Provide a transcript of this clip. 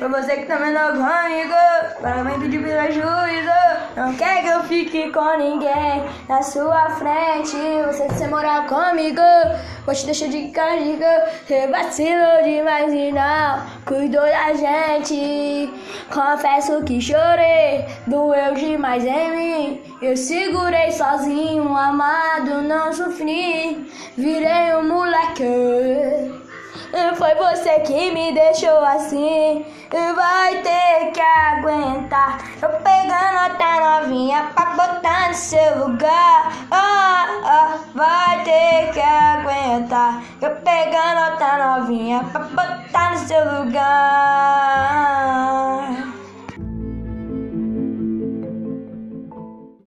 Pra você que também não comigo, para mim pedir prejuízo. Não quer que eu fique com ninguém na sua frente. Você se morar comigo, vou te deixar de castigo. Você vacilou demais e não cuidou da gente. Confesso que chorei, doeu demais em mim. Eu segurei sozinho, amado, não sofri. Virei um. Foi você que me deixou assim. Vai ter que aguentar. Eu pegando outra novinha pra botar no seu lugar. Ah, ah, vai ter que aguentar. Eu pegando outra novinha pra botar no seu lugar.